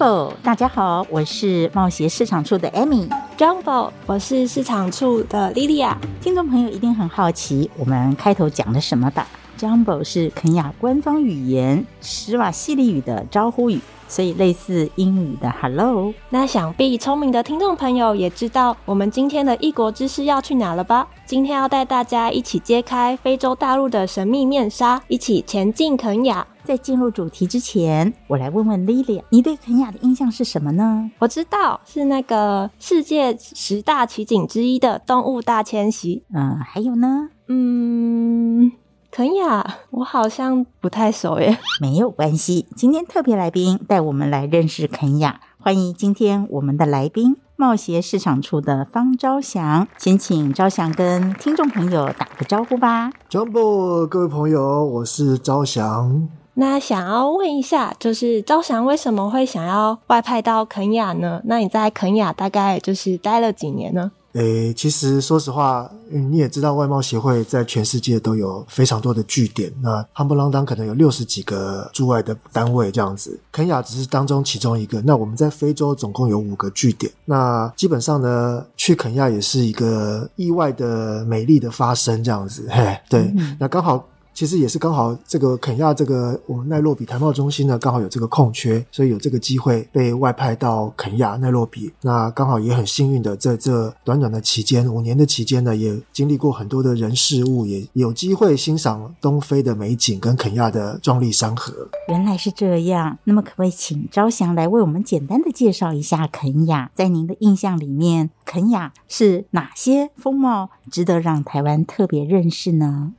Jumbo，大家好，我是冒协市场处的 Amy。Jumbo，我是市场处的 Lilia。听众朋友一定很好奇，我们开头讲了什么吧？Jumbo 是肯亚官方语言，史瓦西里语的招呼语，所以类似英语的 Hello。那想必聪明的听众朋友也知道，我们今天的异国知识要去哪了吧？今天要带大家一起揭开非洲大陆的神秘面纱，一起前进肯亚。在进入主题之前，我来问问 Lilia，你对肯亚的印象是什么呢？我知道是那个世界十大奇景之一的动物大迁徙。嗯，还有呢？嗯，肯雅我好像不太熟耶。没有关系，今天特别来宾带我们来认识肯雅。欢迎今天我们的来宾，贸协市场处的方昭祥。先请昭祥跟听众朋友打个招呼吧。Jumbo，各位朋友，我是昭祥。那想要问一下，就是昭祥为什么会想要外派到肯雅呢？那你在肯雅大概就是待了几年呢？诶，其实说实话，你也知道，外贸协会在全世界都有非常多的据点，那夯不啷当可能有六十几个驻外的单位这样子。肯亚只是当中其中一个。那我们在非洲总共有五个据点。那基本上呢，去肯亚也是一个意外的美丽的发生这样子。嘿，对，那刚好。其实也是刚好，这个肯亚这个我们奈洛比台贸中心呢，刚好有这个空缺，所以有这个机会被外派到肯亚奈洛比。那刚好也很幸运的，在这短短的期间，五年的期间呢，也经历过很多的人事物，也有机会欣赏东非的美景跟肯亚的壮丽山河。原来是这样，那么可不可以请昭祥来为我们简单的介绍一下肯亚？在您的印象里面，肯亚是哪些风貌值得让台湾特别认识呢？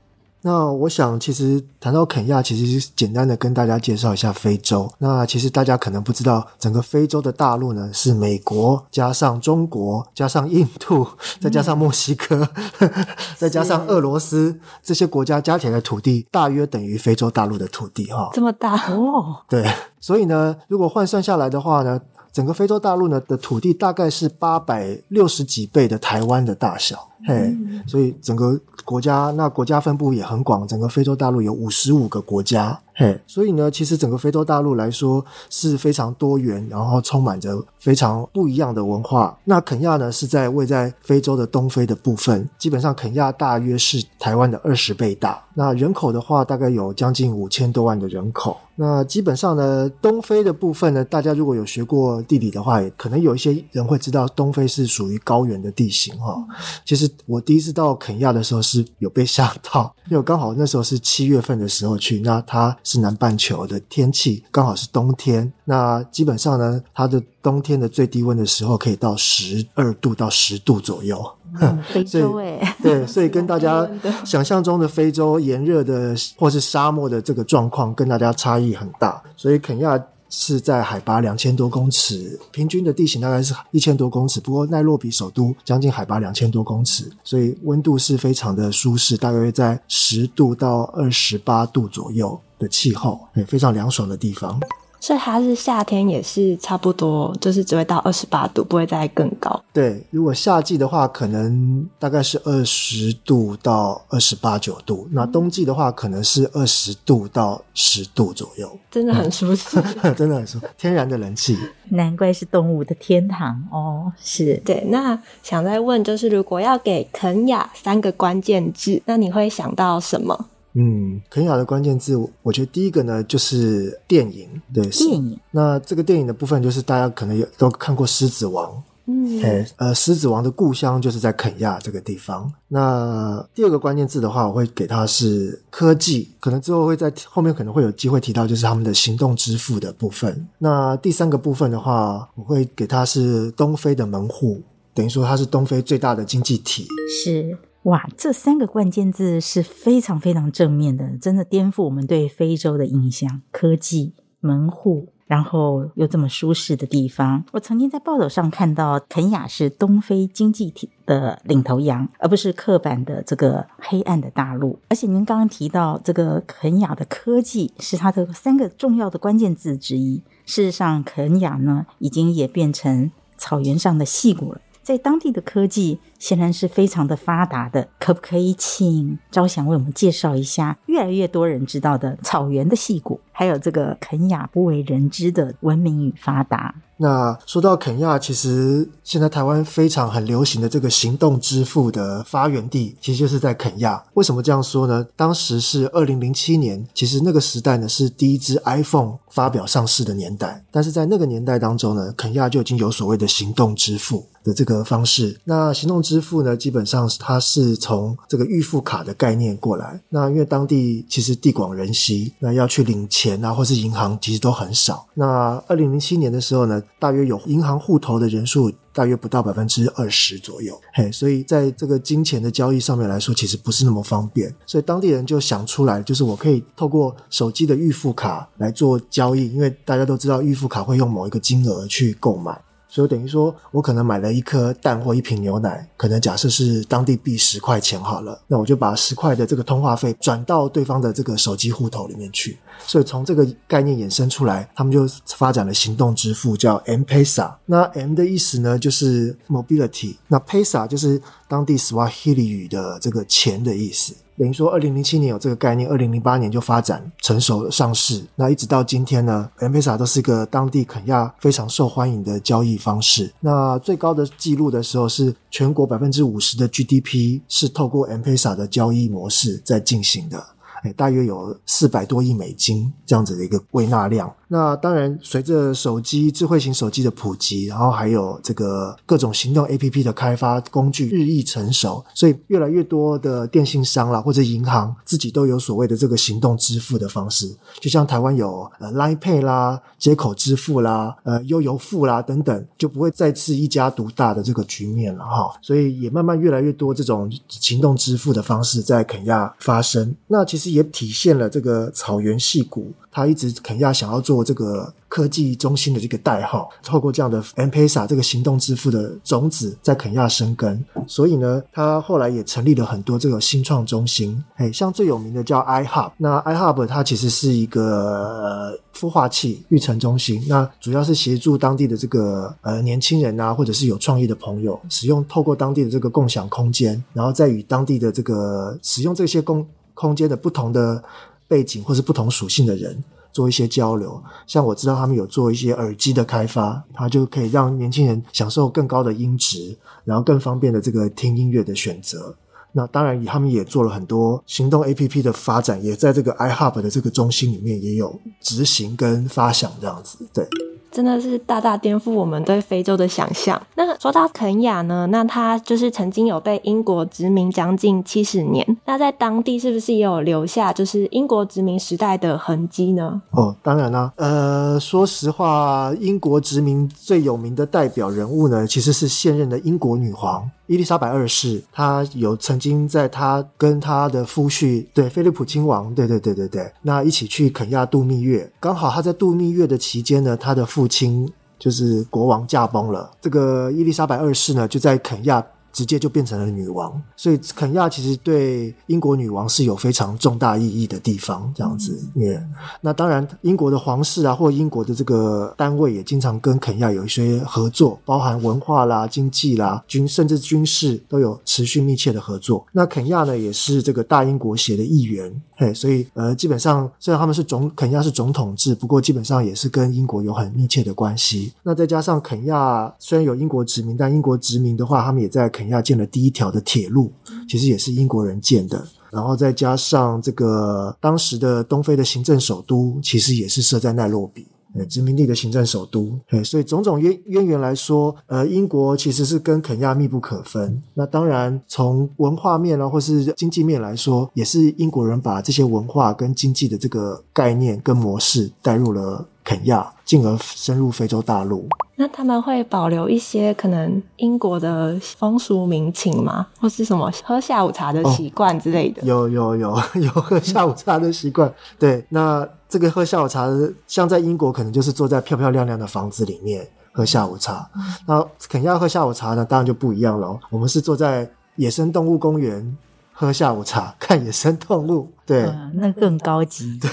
那我想，其实谈到肯亚，其实是简单的跟大家介绍一下非洲。那其实大家可能不知道，整个非洲的大陆呢，是美国加上中国加上印度，再加上墨西哥，嗯、再加上俄罗斯这些国家加起来的土地，大约等于非洲大陆的土地哈。这么大哦？对，所以呢，如果换算下来的话呢，整个非洲大陆呢的土地大概是八百六十几倍的台湾的大小。嘿所以整个国家那国家分布也很广，整个非洲大陆有五十五个国家。嘿，所以呢，其实整个非洲大陆来说是非常多元，然后充满着非常不一样的文化。那肯亚呢是在位在非洲的东非的部分，基本上肯亚大约是台湾的二十倍大。那人口的话，大概有将近五千多万的人口。那基本上呢，东非的部分呢，大家如果有学过地理的话，也可能有一些人会知道，东非是属于高原的地形哈。其实。我第一次到肯亚的时候是有被吓到，因为刚好那时候是七月份的时候去，那它是南半球的天气，刚好是冬天。那基本上呢，它的冬天的最低温的时候可以到十二度到十度左右。嗯、非洲哎，对，所以跟大家想象中的非洲炎热的或是沙漠的这个状况跟大家差异很大，所以肯亚。是在海拔两千多公尺，平均的地形大概是一千多公尺。不过奈洛比首都将近海拔两千多公尺，所以温度是非常的舒适，大约在十度到二十八度左右的气候，也非常凉爽的地方。所以它是夏天也是差不多，就是只会到二十八度，不会再更高。对，如果夏季的话，可能大概是二十度到二十八九度；那冬季的话，可能是二十度到十度左右。真的很舒适，嗯、真的很舒服，天然的冷气。难怪是动物的天堂哦。是对。那想再问，就是如果要给肯亚三个关键字，那你会想到什么？嗯，肯亚的关键字，我觉得第一个呢就是电影，对，电影。那这个电影的部分，就是大家可能有都看过《狮子王》，嗯，呃，《狮子王》的故乡就是在肯亚这个地方。那第二个关键字的话，我会给它是科技，可能之后会在后面可能会有机会提到，就是他们的行动支付的部分。那第三个部分的话，我会给它是东非的门户，等于说它是东非最大的经济体，是。哇，这三个关键字是非常非常正面的，真的颠覆我们对非洲的印象。科技、门户，然后又这么舒适的地方。我曾经在报道上看到，肯亚是东非经济体的领头羊，而不是刻板的这个黑暗的大陆。而且您刚刚提到这个肯亚的科技是它的三个重要的关键字之一。事实上，肯亚呢已经也变成草原上的矽谷了。在当地的科技显然是非常的发达的，可不可以请招祥为我们介绍一下越来越多人知道的草原的矽谷，还有这个肯亚不为人知的文明与发达？那说到肯亚，其实现在台湾非常很流行的这个行动支付的发源地，其实就是在肯亚。为什么这样说呢？当时是二零零七年，其实那个时代呢是第一支 iPhone 发表上市的年代。但是在那个年代当中呢，肯亚就已经有所谓的行动支付的这个方式。那行动支付呢，基本上它是从这个预付卡的概念过来。那因为当地其实地广人稀，那要去领钱啊，或是银行其实都很少。那二零零七年的时候呢，大约有银行户头的人数大约不到百分之二十左右，嘿，所以在这个金钱的交易上面来说，其实不是那么方便。所以当地人就想出来，就是我可以透过手机的预付卡来做交易，因为大家都知道预付卡会用某一个金额去购买。所以等于说，我可能买了一颗蛋或一瓶牛奶，可能假设是当地币十块钱好了，那我就把十块的这个通话费转到对方的这个手机户头里面去。所以从这个概念衍生出来，他们就发展了行动支付，叫 M-Pesa。那 M 的意思呢，就是 mobility；那 Pesa 就是当地 Swahili 语的这个钱的意思。等于说，二零零七年有这个概念，二零零八年就发展成熟上市，那一直到今天呢，M-Pesa 都是一个当地肯亚非常受欢迎的交易方式。那最高的记录的时候，是全国百分之五十的 GDP 是透过 M-Pesa 的交易模式在进行的。诶，大约有四百多亿美金这样子的一个归纳量。那当然，随着手机、智慧型手机的普及，然后还有这个各种行动 APP 的开发工具日益成熟，所以越来越多的电信商啦或者银行自己都有所谓的这个行动支付的方式。就像台湾有呃 Line Pay 啦、接口支付啦、呃悠游付啦等等，就不会再次一家独大的这个局面了哈。所以也慢慢越来越多这种行动支付的方式在肯亚发生。那其实也体现了这个草原矽谷。他一直肯亚想要做这个科技中心的这个代号，透过这样的 M-Pesa 这个行动支付的种子在肯亚生根，所以呢，他后来也成立了很多这个新创中心。嘿，像最有名的叫 iHub，那 iHub 它其实是一个孵化器育成中心，那主要是协助当地的这个呃年轻人啊，或者是有创意的朋友，使用透过当地的这个共享空间，然后再与当地的这个使用这些空空间的不同的。背景或是不同属性的人做一些交流，像我知道他们有做一些耳机的开发，它就可以让年轻人享受更高的音质，然后更方便的这个听音乐的选择。那当然，他们也做了很多行动 APP 的发展，也在这个 iHub 的这个中心里面也有执行跟发想这样子，对。真的是大大颠覆我们对非洲的想象。那说到肯亚呢，那它就是曾经有被英国殖民将近七十年。那在当地是不是也有留下就是英国殖民时代的痕迹呢？哦，当然啦。呃，说实话，英国殖民最有名的代表人物呢，其实是现任的英国女皇。伊丽莎白二世，她有曾经在她跟她的夫婿，对，菲利普亲王，对对对对对，那一起去肯亚度蜜月。刚好她在度蜜月的期间呢，她的父亲就是国王驾崩了。这个伊丽莎白二世呢，就在肯亚。直接就变成了女王，所以肯亚其实对英国女王是有非常重大意义的地方，这样子。Yeah. 那当然，英国的皇室啊，或英国的这个单位也经常跟肯亚有一些合作，包含文化啦、经济啦、军甚至军事都有持续密切的合作。那肯亚呢，也是这个大英国协的一员，嘿，所以呃，基本上虽然他们是总肯亚是总统制，不过基本上也是跟英国有很密切的关系。那再加上肯亚虽然有英国殖民，但英国殖民的话，他们也在肯肯亚建了第一条的铁路，其实也是英国人建的。然后再加上这个当时的东非的行政首都，其实也是设在奈洛比，殖民地的行政首都。所以种种渊渊源来说，呃，英国其实是跟肯亚密不可分。那当然，从文化面啊，或是经济面来说，也是英国人把这些文化跟经济的这个概念跟模式带入了肯亚，进而深入非洲大陆。那他们会保留一些可能英国的风俗民情吗？或是什么喝下午茶的习惯之类的？哦，有有有 有喝下午茶的习惯。对，那这个喝下午茶，像在英国可能就是坐在漂漂亮亮的房子里面喝下午茶。那肯亚喝下午茶呢，当然就不一样了。我们是坐在野生动物公园喝下午茶，看野生动物。对，呃、那更高级，对，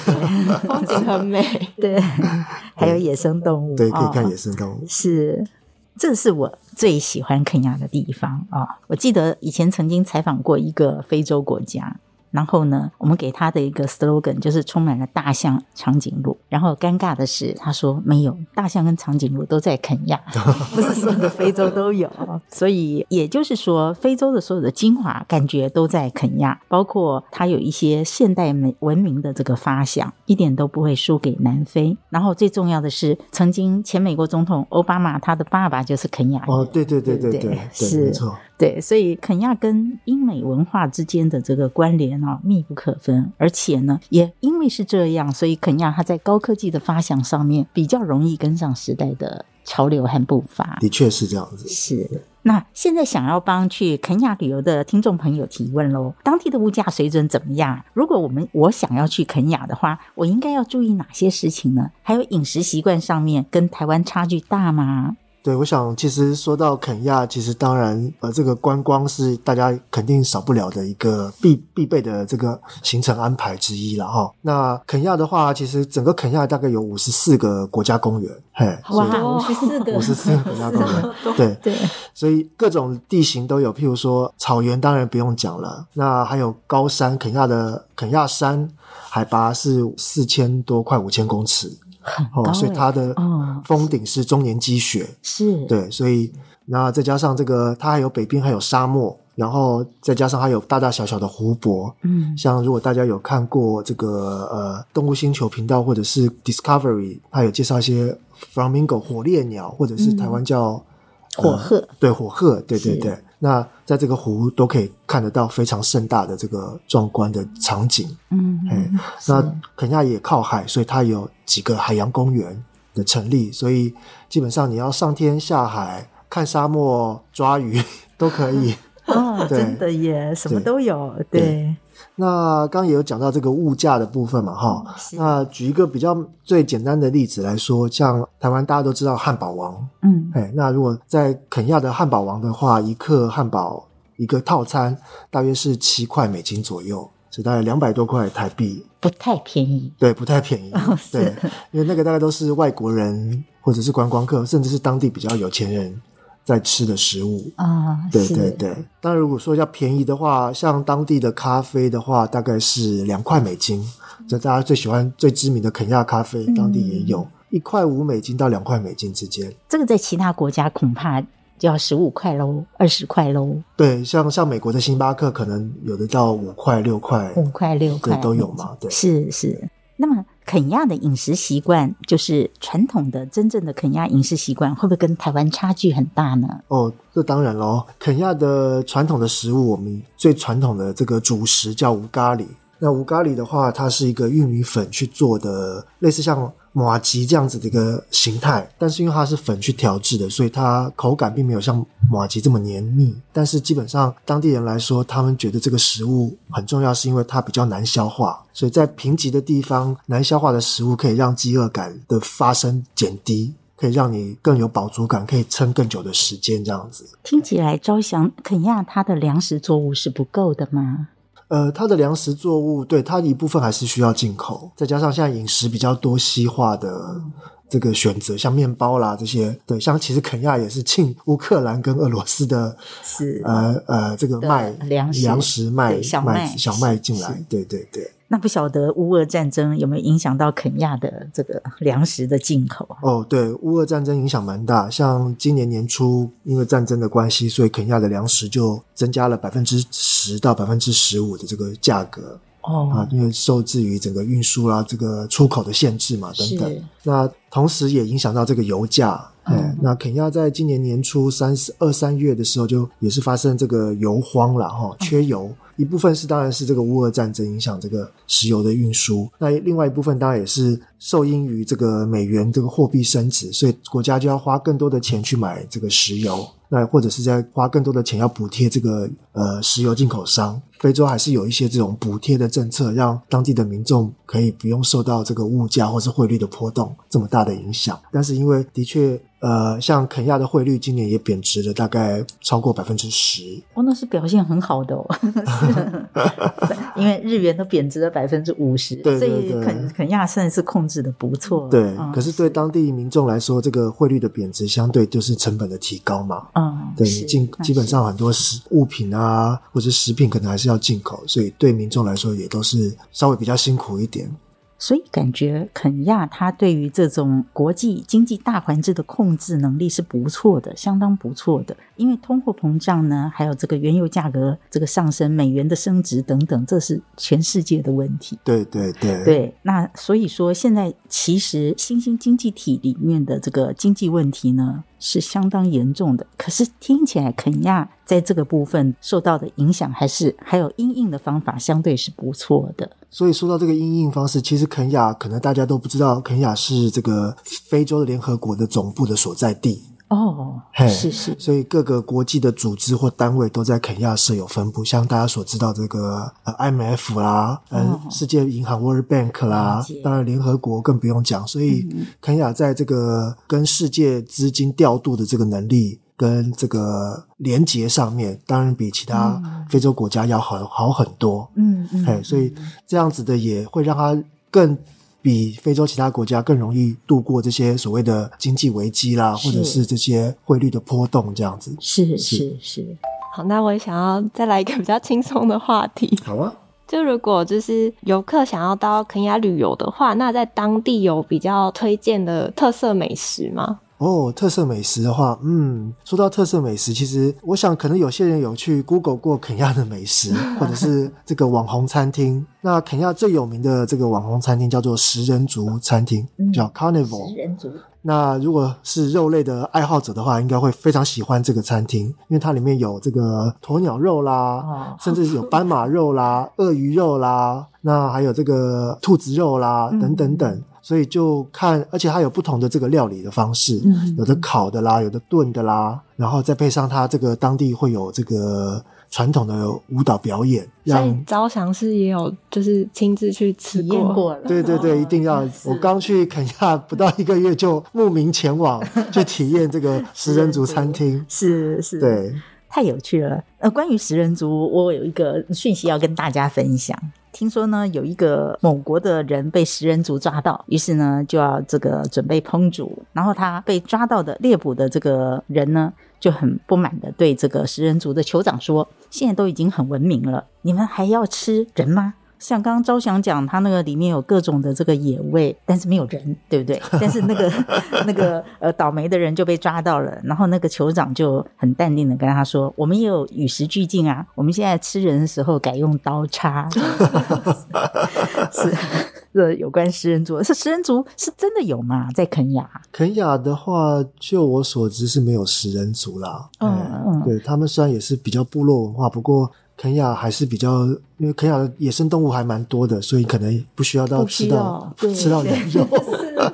风景很美。对，还有野生动物，对，可以看野生动物。哦、是，这是我最喜欢肯亚的地方啊、哦！我记得以前曾经采访过一个非洲国家。然后呢，我们给他的一个 slogan 就是充满了大象、长颈鹿。然后尴尬的是，他说没有大象跟长颈鹿都在肯亚，不是所有的非洲都有。所以也就是说，非洲的所有的精华感觉都在肯亚，包括它有一些现代美文明的这个发想，一点都不会输给南非。然后最重要的是，曾经前美国总统奥巴马他的爸爸就是肯亚人。哦，对对对对对，对，对，是没错。对，所以肯亚跟英美文化之间的这个关联啊，密不可分。而且呢，也因为是这样，所以肯亚它在高科技的发想上面比较容易跟上时代的潮流和步伐。的确是这样子。是。那现在想要帮去肯亚旅游的听众朋友提问喽，当地的物价水准怎么样？如果我们我想要去肯亚的话，我应该要注意哪些事情呢？还有饮食习惯上面跟台湾差距大吗？对，我想其实说到肯亚，其实当然呃，这个观光是大家肯定少不了的一个必必备的这个行程安排之一了哈。那肯亚的话，其实整个肯亚大概有五十四个国家公园，嘿，哇，五十四个，五十四个国家公园，对对，所以各种地形都有，譬如说草原，当然不用讲了，那还有高山，肯亚的肯亚山海拔是四千多，快五千公尺。哦，所以它的峰顶是终年积雪，是。对，所以那再加上这个，它还有北边还有沙漠，然后再加上还有大大小小的湖泊，嗯，像如果大家有看过这个呃动物星球频道或者是 Discovery，它有介绍一些 Flamingo 火烈鸟，或者是台湾叫、嗯呃、火鹤，对火鹤，对对对。那在这个湖都可以看得到非常盛大的这个壮观的场景，嗯，哎，那肯亚也靠海，所以它有几个海洋公园的成立，所以基本上你要上天下海看沙漠抓鱼 都可以。哦，真的耶，什么都有，对。对那刚刚也有讲到这个物价的部分嘛，哈、嗯。那举一个比较最简单的例子来说，像台湾大家都知道汉堡王，嗯，哎，那如果在肯亚的汉堡王的话，一克汉堡一个套餐大约是七块美金左右，是大概两百多块台币，不太便宜。对，不太便宜。哦、对，因为那个大概都是外国人或者是观光客，甚至是当地比较有钱人。在吃的食物啊，对对对。当然，如果说要便宜的话，像当地的咖啡的话，大概是两块美金。这大家最喜欢、最知名的肯亚咖啡，当地也有一块五美金到两块美金之间。这个在其他国家恐怕就要十五块喽，二十块喽。对，像像美国的星巴克，可能有的到五块六块，五块六块都有嘛。对，是是。那么。肯亚的饮食习惯，就是传统的、真正的肯亚饮食习惯，会不会跟台湾差距很大呢？哦，这当然喽。肯亚的传统的食物，我们最传统的这个主食叫乌咖喱。那乌咖喱的话，它是一个玉米粉去做的，类似像。马吉这样子的一个形态，但是因为它是粉去调制的，所以它口感并没有像马吉这么黏腻。但是基本上当地人来说，他们觉得这个食物很重要，是因为它比较难消化。所以在贫瘠的地方，难消化的食物可以让饥饿感的发生减低，可以让你更有饱足感，可以撑更久的时间。这样子听起来，昭祥肯亚它的粮食作物是不够的吗？呃，它的粮食作物，对，它一部分还是需要进口，再加上现在饮食比较多西化的这个选择，像面包啦这些，对，像其实肯亚也是进乌克兰跟俄罗斯的，是呃呃这个麦粮食粮食麦小麦小麦进来，对对对。那不晓得乌俄战争有没有影响到肯亚的这个粮食的进口？哦，对，乌俄战争影响蛮大。像今年年初，因为战争的关系，所以肯亚的粮食就增加了百分之十到百分之十五的这个价格。哦，啊，因为受制于整个运输啦，这个出口的限制嘛，等等。那同时也影响到这个油价。嗯，那肯亚在今年年初三十二三月的时候，就也是发生这个油荒了哈，缺油。嗯一部分是当然是这个乌俄战争影响这个石油的运输，那另外一部分当然也是受因于这个美元这个货币升值，所以国家就要花更多的钱去买这个石油，那或者是在花更多的钱要补贴这个呃石油进口商。非洲还是有一些这种补贴的政策，让当地的民众可以不用受到这个物价或是汇率的波动这么大的影响。但是因为的确。呃，像肯亚的汇率今年也贬值了，大概超过百分之十。哦，那是表现很好的哦，因为日元都贬值了百分之五十，所以肯肯亚算是控制的不错。对，嗯、可是对当地民众来说，这个汇率的贬值相对就是成本的提高嘛。嗯，对，进基本上很多食物品啊，或者食品可能还是要进口，所以对民众来说也都是稍微比较辛苦一点。所以感觉肯亚它对于这种国际经济大环境的控制能力是不错的，相当不错的。因为通货膨胀呢，还有这个原油价格这个上升、美元的升值等等，这是全世界的问题。对对对对。那所以说，现在其实新兴经济体里面的这个经济问题呢，是相当严重的。可是听起来肯亚在这个部分受到的影响，还是还有阴影的方法，相对是不错的。所以说到这个阴影方式，其实肯亚可能大家都不知道，肯亚是这个非洲联合国的总部的所在地哦，嘿是是，所以各个国际的组织或单位都在肯亚设有分部，像大家所知道这个呃 IMF 啦，嗯、哦，世界银行 World Bank 啦，当然联合国更不用讲，所以肯亚在这个跟世界资金调度的这个能力。跟这个连接上面，当然比其他非洲国家要好好很多。嗯嗯，嘿，所以这样子的也会让他更比非洲其他国家更容易度过这些所谓的经济危机啦，或者是这些汇率的波动，这样子。是是是。好，那我也想要再来一个比较轻松的话题。好啊。就如果就是游客想要到肯亚旅游的话，那在当地有比较推荐的特色美食吗？哦，特色美食的话，嗯，说到特色美食，其实我想可能有些人有去 Google 过肯亚的美食，或者是这个网红餐厅。那肯亚最有名的这个网红餐厅叫做食人族餐厅，嗯、叫 Carnival。食人族。那如果是肉类的爱好者的话，应该会非常喜欢这个餐厅，因为它里面有这个鸵鸟肉啦，哦、甚至是有斑马肉啦、鳄鱼肉啦，那还有这个兔子肉啦，等等等。所以就看，而且它有不同的这个料理的方式，嗯、有的烤的啦，有的炖的啦，然后再配上它这个当地会有这个传统的舞蹈表演。所以招祥是也有就是亲自去体验过了。对对对，一定要！我刚去肯亚不到一个月就慕名前往 去体验这个食人族餐厅。是是，对，太有趣了。呃，关于食人族，我有一个讯息要跟大家分享。听说呢，有一个某国的人被食人族抓到，于是呢就要这个准备烹煮。然后他被抓到的猎捕的这个人呢，就很不满的对这个食人族的酋长说：“现在都已经很文明了，你们还要吃人吗？”像刚刚招祥讲，他那个里面有各种的这个野味，但是没有人，对不对？但是那个那个呃倒霉的人就被抓到了，然后那个酋长就很淡定的跟他说：“我们也有与时俱进啊，我们现在吃人的时候改用刀叉。”是，这有关食人族，是食人族是真的有吗？在肯雅？肯雅的话，就我所知是没有食人族啦。嗯嗯，对他们虽然也是比较部落文化，不过。肯亚还是比较，因为肯亚的野生动物还蛮多的，所以可能不需要到吃到吃到人肉。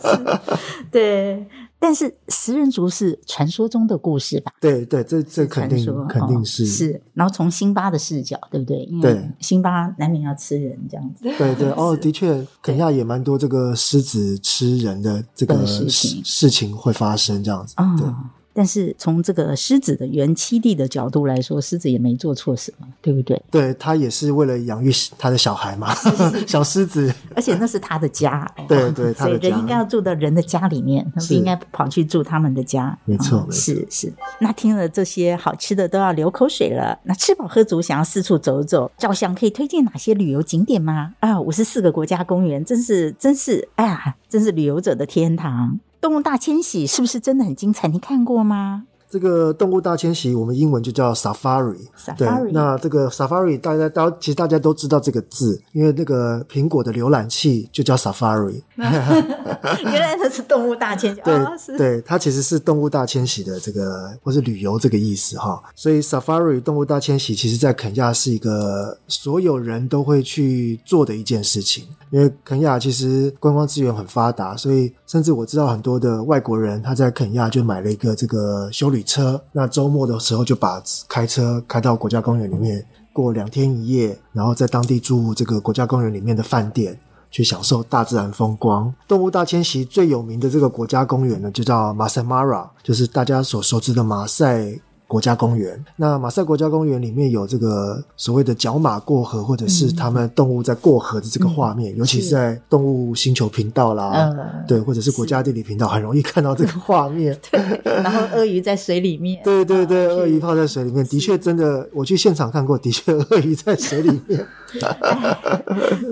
对。但是食人族是传说中的故事吧？对对，这这肯定肯定是、哦、是。然后从辛巴的视角，对不对？因为辛巴难免要吃人这样子。对对 哦，的确，肯亚也蛮多这个狮子吃人的这个事情事情会发生这样子。嗯、对。但是从这个狮子的原栖地的角度来说，狮子也没做错什么，对不对？对，他也是为了养育他的小孩嘛，小狮子。而且那是他的家，对对，所以人应该要住到人的家里面，他不应该跑去住他们的家。没错，哦、是是。那听了这些好吃的都要流口水了。那吃饱喝足，想要四处走走，照相可以推荐哪些旅游景点吗？啊，五十四个国家公园，真是真是，哎呀，真是旅游者的天堂。动物大迁徙是不是真的很精彩？你看过吗？这个动物大迁徙，我们英文就叫 safari。Safari。对，那这个 safari 大家都其实大家都知道这个字，因为那个苹果的浏览器就叫 Safari。原来它是动物大迁徙。对、哦、对，它其实是动物大迁徙的这个或是旅游这个意思哈。所以 safari 动物大迁徙，其实在肯亚是一个所有人都会去做的一件事情。因为肯亚其实观光资源很发达，所以甚至我知道很多的外国人他在肯亚就买了一个这个修旅车，那周末的时候就把开车开到国家公园里面过两天一夜，然后在当地住这个国家公园里面的饭店，去享受大自然风光。动物大迁徙最有名的这个国家公园呢，就叫马赛马拉就是大家所熟知的马赛。国家公园，那马赛国家公园里面有这个所谓的角马过河，或者是他们动物在过河的这个画面，嗯、尤其是在动物星球频道啦，嗯、对，或者是国家地理频道，很容易看到这个画面。对，然后鳄鱼在水里面，对对对，鳄鱼泡在水里面，的确真的，我去现场看过，的确鳄鱼在水里面。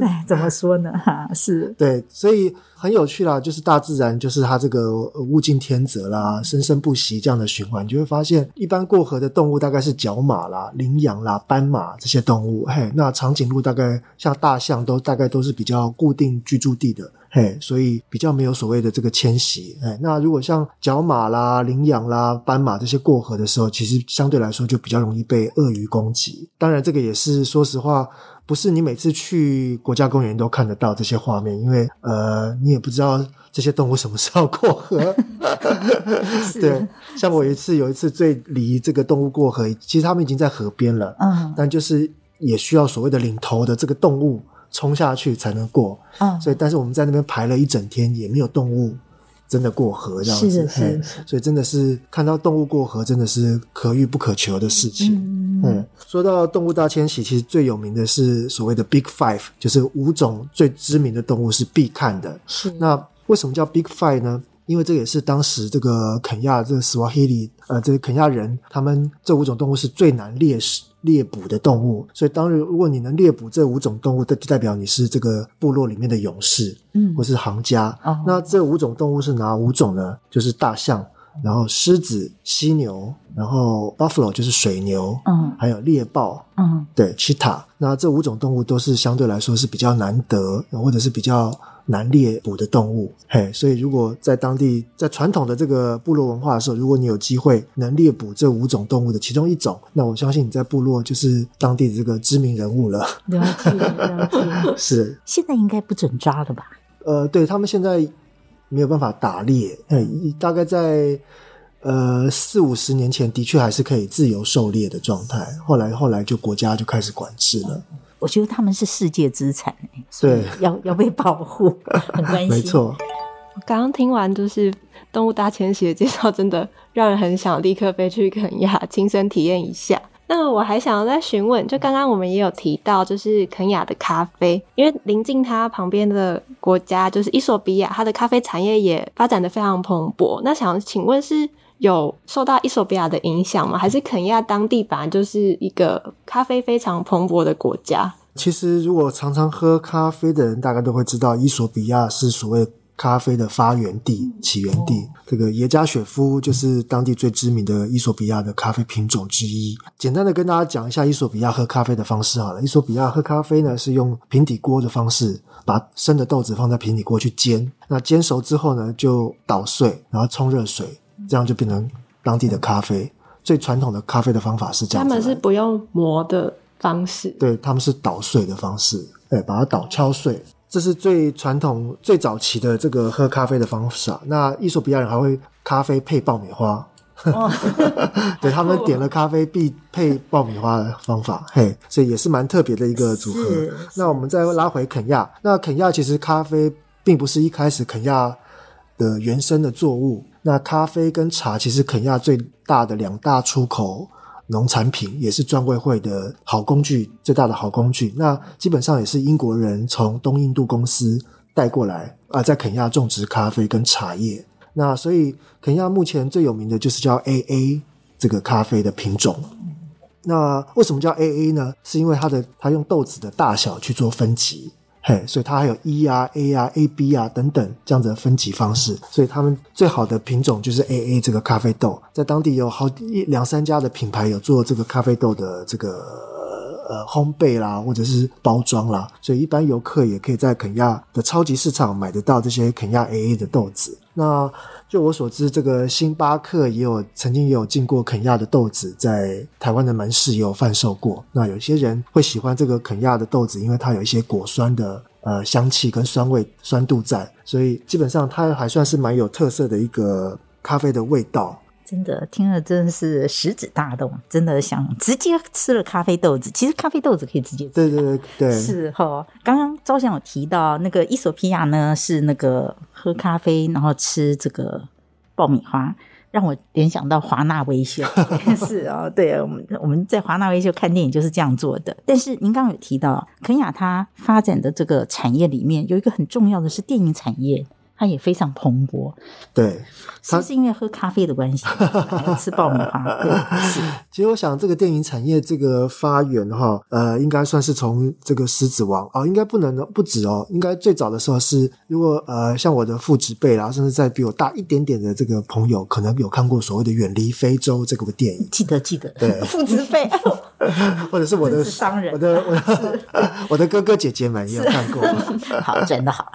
哎，怎么说呢？哈，是对，所以很有趣啦。就是大自然，就是它这个物竞天择啦，生生不息这样的循环，你就会发现，一般过河的动物大概是角马啦、羚羊啦、斑马这些动物。嘿，那长颈鹿大概像大象都大概都是比较固定居住地的。嘿，所以比较没有所谓的这个迁徙。哎，那如果像角马啦、羚羊啦、斑马这些过河的时候，其实相对来说就比较容易被鳄鱼攻击。当然，这个也是说实话。不是你每次去国家公园都看得到这些画面，因为呃，你也不知道这些动物什么时候过河。是对，像我一次有一次最离这个动物过河，其实他们已经在河边了，嗯，但就是也需要所谓的领头的这个动物冲下去才能过，嗯，所以但是我们在那边排了一整天，也没有动物。真的过河这样子，是是是，所以真的是看到动物过河，真的是可遇不可求的事情。嗯，嗯，说到动物大迁徙，其实最有名的是所谓的 Big Five，就是五种最知名的动物是必看的。是，那为什么叫 Big Five 呢？因为这也是当时这个肯亚这个 Swahili 呃，这个肯亚人他们这五种动物是最难猎食。猎捕的动物，所以当然，如果你能猎捕这五种动物，就代表你是这个部落里面的勇士，嗯，或是行家。哦，那这五种动物是哪五种呢？就是大象，然后狮子、犀牛，然后 buffalo 就是水牛，嗯，还有猎豹，嗯，对，cheetah。那这五种动物都是相对来说是比较难得，或者是比较。难猎捕的动物，嘿，所以如果在当地，在传统的这个部落文化的时候，如果你有机会能猎捕这五种动物的其中一种，那我相信你在部落就是当地的这个知名人物了。了解，了解。是。现在应该不准抓了吧？呃，对，他们现在没有办法打猎，嗯，大概在呃四五十年前，的确还是可以自由狩猎的状态。后来，后来就国家就开始管制了。我觉得他们是世界资产，对，要要被保护，很关心。没错，刚刚听完就是动物大迁徙的介绍，真的让人很想立刻飞去肯亚亲身体验一下。那我还想要再询问，就刚刚我们也有提到，就是肯亚的咖啡，因为临近它旁边的国家就是伊索比亚，它的咖啡产业也发展的非常蓬勃。那想请问是？有受到伊索比亚的影响吗？还是肯亚当地本来就是一个咖啡非常蓬勃的国家？其实，如果常常喝咖啡的人，大概都会知道，伊索比亚是所谓咖啡的发源地、起源地。这个耶加雪夫就是当地最知名的伊索比亚的咖啡品种之一。简单的跟大家讲一下伊索比亚喝咖啡的方式好了。伊索比亚喝咖啡呢，是用平底锅的方式，把生的豆子放在平底锅去煎。那煎熟之后呢，就捣碎，然后冲热水。这样就变成当地的咖啡。最传统的咖啡的方法是这样，他们是不用磨的方式，对，他们是捣碎的方式，对，把它捣敲碎，这是最传统、最早期的这个喝咖啡的方式啊。那衣索比亚人还会咖啡配爆米花，哦、对，他们点了咖啡必配爆米花的方法，嘿，所以也是蛮特别的一个组合。那我们再拉回肯亚，那肯亚其实咖啡并不是一开始肯亚的原生的作物。那咖啡跟茶其实肯亚最大的两大出口农产品，也是专柜会的好工具，最大的好工具。那基本上也是英国人从东印度公司带过来啊，在肯亚种植咖啡跟茶叶。那所以肯亚目前最有名的就是叫 AA 这个咖啡的品种。那为什么叫 AA 呢？是因为它的它用豆子的大小去做分级。嘿，所以它还有 E 啊、A 啊、AB 啊等等这样子的分级方式，所以他们最好的品种就是 AA 这个咖啡豆，在当地有好一两三家的品牌有做这个咖啡豆的这个呃烘焙啦，或者是包装啦，所以一般游客也可以在肯亚的超级市场买得到这些肯亚 AA 的豆子。那就我所知，这个星巴克也有曾经也有进过肯亚的豆子，在台湾的门市也有贩售过。那有些人会喜欢这个肯亚的豆子，因为它有一些果酸的呃香气跟酸味酸度在，所以基本上它还算是蛮有特色的一个咖啡的味道。真的听了真的是食指大动，真的想直接吃了咖啡豆子。其实咖啡豆子可以直接吃，对对对对，是哈。刚刚昭祥有提到那个伊索皮亚呢，是那个喝咖啡然后吃这个爆米花。让我联想到华纳维修，是哦，对，我们我们在华纳维修看电影就是这样做的。但是您刚刚有提到，肯亚它发展的这个产业里面有一个很重要的是电影产业。它也非常蓬勃，对，是不是因为喝咖啡的关系，还要吃爆米花？对，是。其实我想，这个电影产业这个发源哈，呃，应该算是从这个《狮子王》哦，应该不能不止哦，应该最早的时候是，如果呃，像我的父职辈啦，甚至在比我大一点点的这个朋友，可能有看过所谓的《远离非洲》这个电影，记得记得，对，父职辈，或者是我的是商人，我的我的 我的哥哥姐姐们也有看过，好，真的好，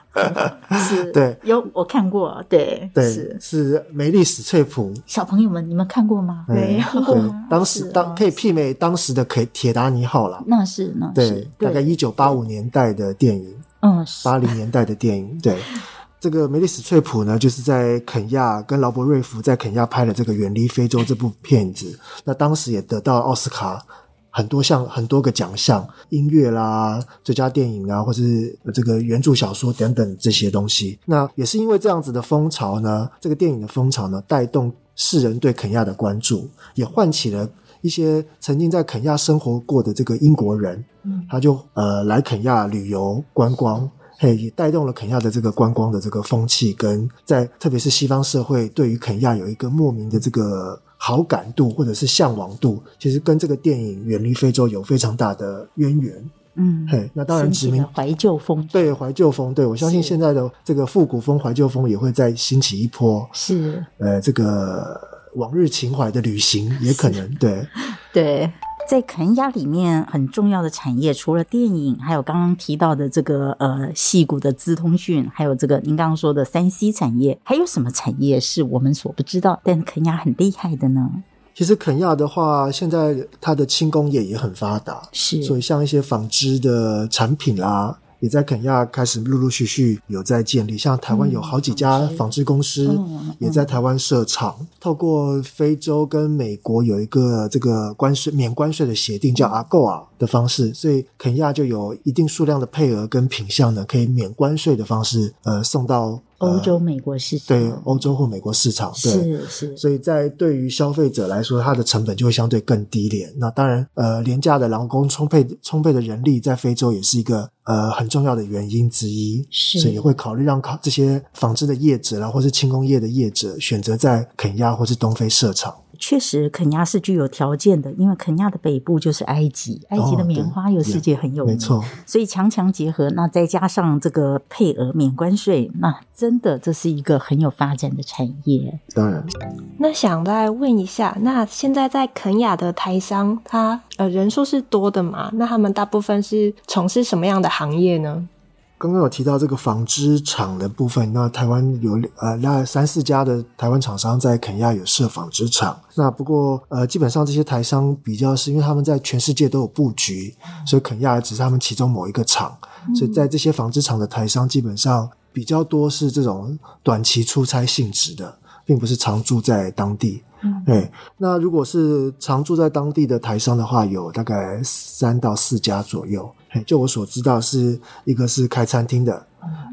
是，对，有。我看过，对，对，是是梅丽史翠普。小朋友们，你们看过吗？没有。对，当时当可以媲美当时的铁铁达尼号了。那是，那是。对，大概一九八五年代的电影，嗯，八零年代的电影。对，这个梅丽史翠普呢，就是在肯亚跟劳勃瑞福在肯亚拍了这个《远离非洲》这部片子，那当时也得到奥斯卡。很多项很多个奖项，音乐啦、最佳电影啊，或是这个原著小说等等这些东西。那也是因为这样子的风潮呢，这个电影的风潮呢，带动世人对肯亚的关注，也唤起了一些曾经在肯亚生活过的这个英国人，嗯，他就呃来肯亚旅游观光，嘿，也带动了肯亚的这个观光的这个风气，跟在特别是西方社会对于肯亚有一个莫名的这个。好感度或者是向往度，其实跟这个电影《远离非洲》有非常大的渊源。嗯，嘿，那当然殖民怀旧风，对怀旧风，对我相信现在的这个复古风、怀旧风也会再兴起一波。是，呃，这个往日情怀的旅行也可能对对。在肯亚里面很重要的产业，除了电影，还有刚刚提到的这个呃戏骨的资通讯，还有这个您刚刚说的三 C 产业，还有什么产业是我们所不知道，但肯亚很厉害的呢？其实肯亚的话，现在它的轻工业也很发达，是，所以像一些纺织的产品啦。也在肯亚开始陆陆续续有在建立，像台湾有好几家纺织公司也在台湾设厂。透过非洲跟美国有一个这个关税免关税的协定，叫 AGOA 的方式，所以肯亚就有一定数量的配额跟品项呢，可以免关税的方式，呃，送到。欧洲、美国市场，对欧洲或美国市场，对，是是，所以在对于消费者来说，它的成本就会相对更低廉。那当然，呃，廉价的劳工、充沛充沛的人力，在非洲也是一个呃很重要的原因之一。是，所以也会考虑让考这些纺织的业者啦，或是轻工业的业者，选择在肯亚或是东非设厂。确实，肯亚是具有条件的，因为肯亚的北部就是埃及，埃及的棉花有世界很有名，没错。所以强强结合，那再加上这个配额免关税，那真的这是一个很有发展的产业。当然，那想再问一下，那现在在肯亚的台商，他呃人数是多的嘛？那他们大部分是从事什么样的行业呢？刚刚有提到这个纺织厂的部分，那台湾有呃大概三四家的台湾厂商在肯亚有设纺织厂。那不过呃，基本上这些台商比较是因为他们在全世界都有布局，所以肯亚只是他们其中某一个厂。所以在这些纺织厂的台商基本上比较多是这种短期出差性质的，并不是常住在当地。对，那如果是常住在当地的台商的话，有大概三到四家左右。就我所知道，是一个是开餐厅的，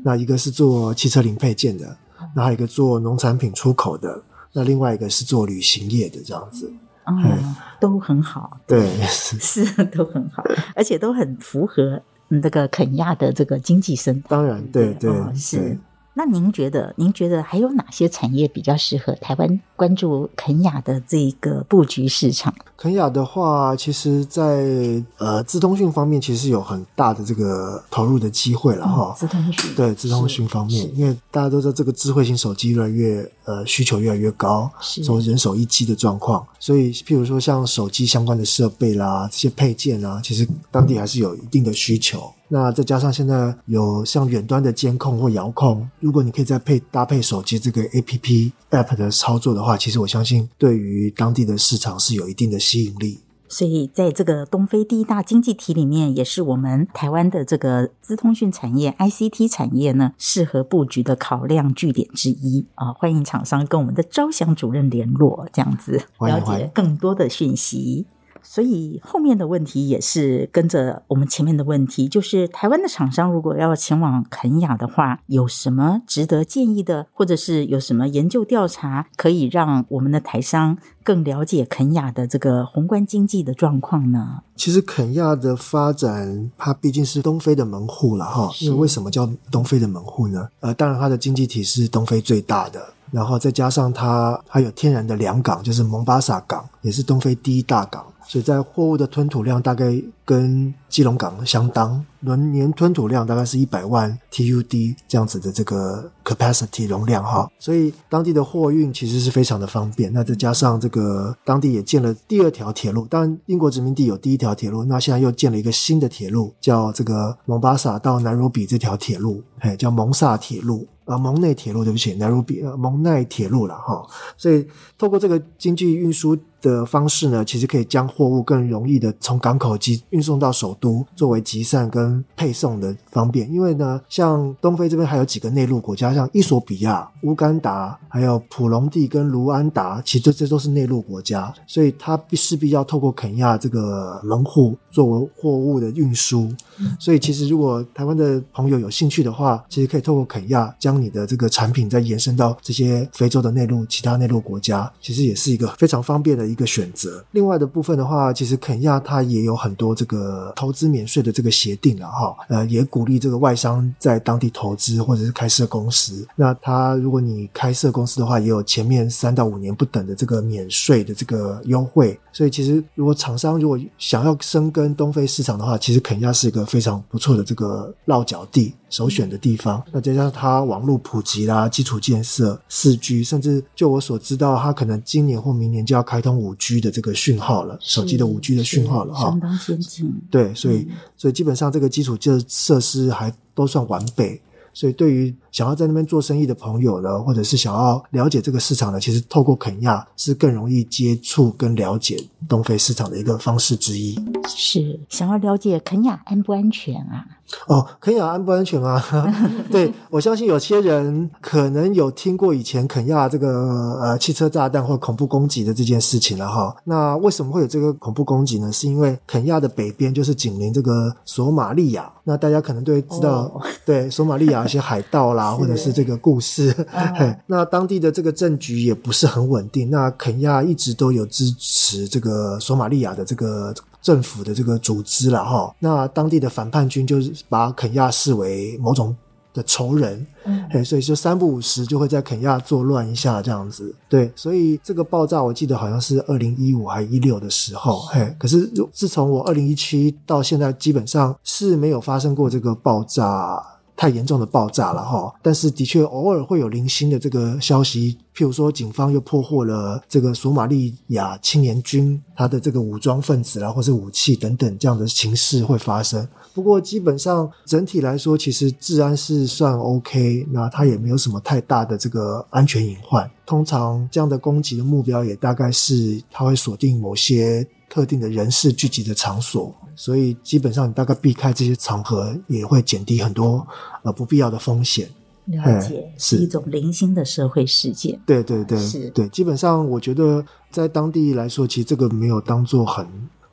那一个是做汽车零配件的，那还有一个做农产品出口的，那另外一个是做旅行业的，这样子，嗯，都很好，对，是都很好，而且都很符合那个肯亚的这个经济生态。当然，对对，对，是。那您觉得，您觉得还有哪些产业比较适合台湾关注肯雅的这个布局市场？肯雅的话，其实在呃资通讯方面，其实有很大的这个投入的机会了哈。资、嗯、通讯对资通讯方面，因为大家都知道这个智慧型手机越来越呃需求越来越高，从人手一机的状况，所以譬如说像手机相关的设备啦，这些配件啊，其实当地还是有一定的需求。那再加上现在有像远端的监控或遥控，如果你可以再配搭配手机这个 APP App 的操作的话，其实我相信对于当地的市场是有一定的吸引力。所以在这个东非第一大经济体里面，也是我们台湾的这个资通讯产业 ICT 产业呢，适合布局的考量据点之一啊。欢迎厂商跟我们的招祥主任联络，这样子了解更多的讯息。所以后面的问题也是跟着我们前面的问题，就是台湾的厂商如果要前往肯亚的话，有什么值得建议的，或者是有什么研究调查可以让我们的台商更了解肯亚的这个宏观经济的状况呢？其实肯亚的发展，它毕竟是东非的门户了哈。因为为什么叫东非的门户呢？呃，当然它的经济体是东非最大的，然后再加上它还有天然的良港，就是蒙巴萨港，也是东非第一大港。所以在货物的吞吐量大概跟基隆港相当，轮年吞吐量大概是一百万 TUD 这样子的这个 capacity 容量哈，所以当地的货运其实是非常的方便。那再加上这个当地也建了第二条铁路，当然英国殖民地有第一条铁路，那现在又建了一个新的铁路，叫这个蒙巴萨到南罗比这条铁路，嘿，叫蒙萨铁路。啊，蒙内铁路，对不起，南罗比呃，蒙奈铁路了哈。所以透过这个经济运输的方式呢，其实可以将货物更容易的从港口及运送到首都，作为集散跟配送的方便。因为呢，像东非这边还有几个内陆国家，像伊索比亚、乌干达，还有普隆地跟卢安达，其实这这都是内陆国家，所以它必势必要透过肯亚这个门户作为货物的运输。所以其实如果台湾的朋友有兴趣的话，其实可以透过肯亚将你的这个产品再延伸到这些非洲的内陆、其他内陆国家，其实也是一个非常方便的一一个选择。另外的部分的话，其实肯亚它也有很多这个投资免税的这个协定了哈，呃，也鼓励这个外商在当地投资或者是开设公司。那它如果你开设公司的话，也有前面三到五年不等的这个免税的这个优惠。所以其实如果厂商如果想要深耕东非市场的话，其实肯亚是一个非常不错的这个落脚地。首选的地方，那再加上它网络普及啦，基础建设、四 G，甚至就我所知道，它可能今年或明年就要开通五 G 的这个讯号了，手机的五 G 的讯号了哈，相当先进。对，所以、嗯、所以基本上这个基础设设施还都算完备。所以，对于想要在那边做生意的朋友呢，或者是想要了解这个市场呢，其实透过肯亚是更容易接触跟了解东非市场的一个方式之一。是，想要了解肯亚安不安全啊？哦，肯亚安不安全啊？对，我相信有些人可能有听过以前肯亚这个呃汽车炸弹或恐怖攻击的这件事情了哈。那为什么会有这个恐怖攻击呢？是因为肯亚的北边就是紧邻这个索马利亚。那大家可能都会知道，哦、对索马利亚一些海盗啦，或者是这个故事。嗯、那当地的这个政局也不是很稳定。那肯亚一直都有支持这个索马利亚的这个政府的这个组织了哈。那当地的反叛军就是把肯亚视为某种的仇人，嗯，所以就三不五时就会在肯亚作乱一下这样子，对，所以这个爆炸我记得好像是二零一五还一六的时候，嘿，可是自从我二零一七到现在，基本上是没有发生过这个爆炸太严重的爆炸了哈，但是的确偶尔会有零星的这个消息，譬如说警方又破获了这个索马利亚青年军他的这个武装分子啦，或是武器等等这样的情势会发生。不过基本上整体来说，其实治安是算 OK，那它也没有什么太大的这个安全隐患。通常这样的攻击的目标也大概是它会锁定某些特定的人士聚集的场所，所以基本上你大概避开这些场合，也会减低很多呃不必要的风险。了解，是一种零星的社会事件。对对对，是对。基本上我觉得在当地来说，其实这个没有当做很。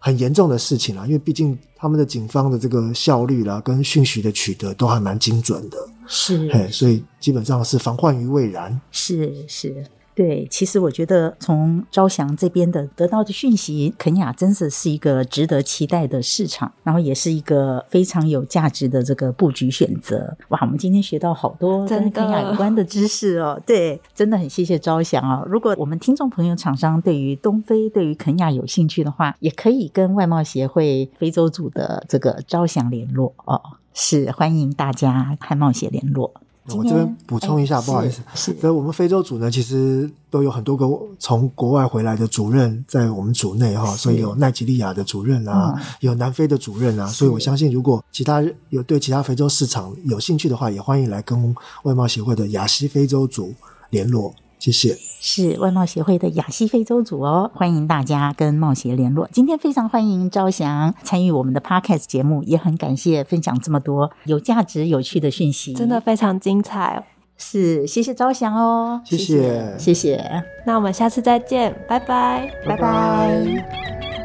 很严重的事情啦，因为毕竟他们的警方的这个效率啦，跟讯息的取得都还蛮精准的，是，嘿，所以基本上是防患于未然，是是。对，其实我觉得从招祥这边的得到的讯息，肯雅真的是一个值得期待的市场，然后也是一个非常有价值的这个布局选择。哇，我们今天学到好多跟肯雅有关的知识哦。对，真的很谢谢招祥哦。如果我们听众朋友厂商对于东非、对于肯雅有兴趣的话，也可以跟外贸协会非洲组的这个招祥联络哦。是，欢迎大家和冒险联络。我这边补充一下，不好意思，是，所以我们非洲组呢，其实都有很多个从国外回来的主任在我们组内哈，所以有奈及利亚的主任啊，嗯、有南非的主任啊，所以我相信，如果其他有对其他非洲市场有兴趣的话，也欢迎来跟外贸协会的亚西非洲组联络。谢谢。是外贸协会的亚西非洲组哦，欢迎大家跟贸协联络。今天非常欢迎昭祥参与我们的 Podcast 节目，也很感谢分享这么多有价值、有趣的讯息，真的非常精彩哦。是，谢谢昭祥哦，谢谢，谢谢。那我们下次再见，拜拜，拜拜。拜拜。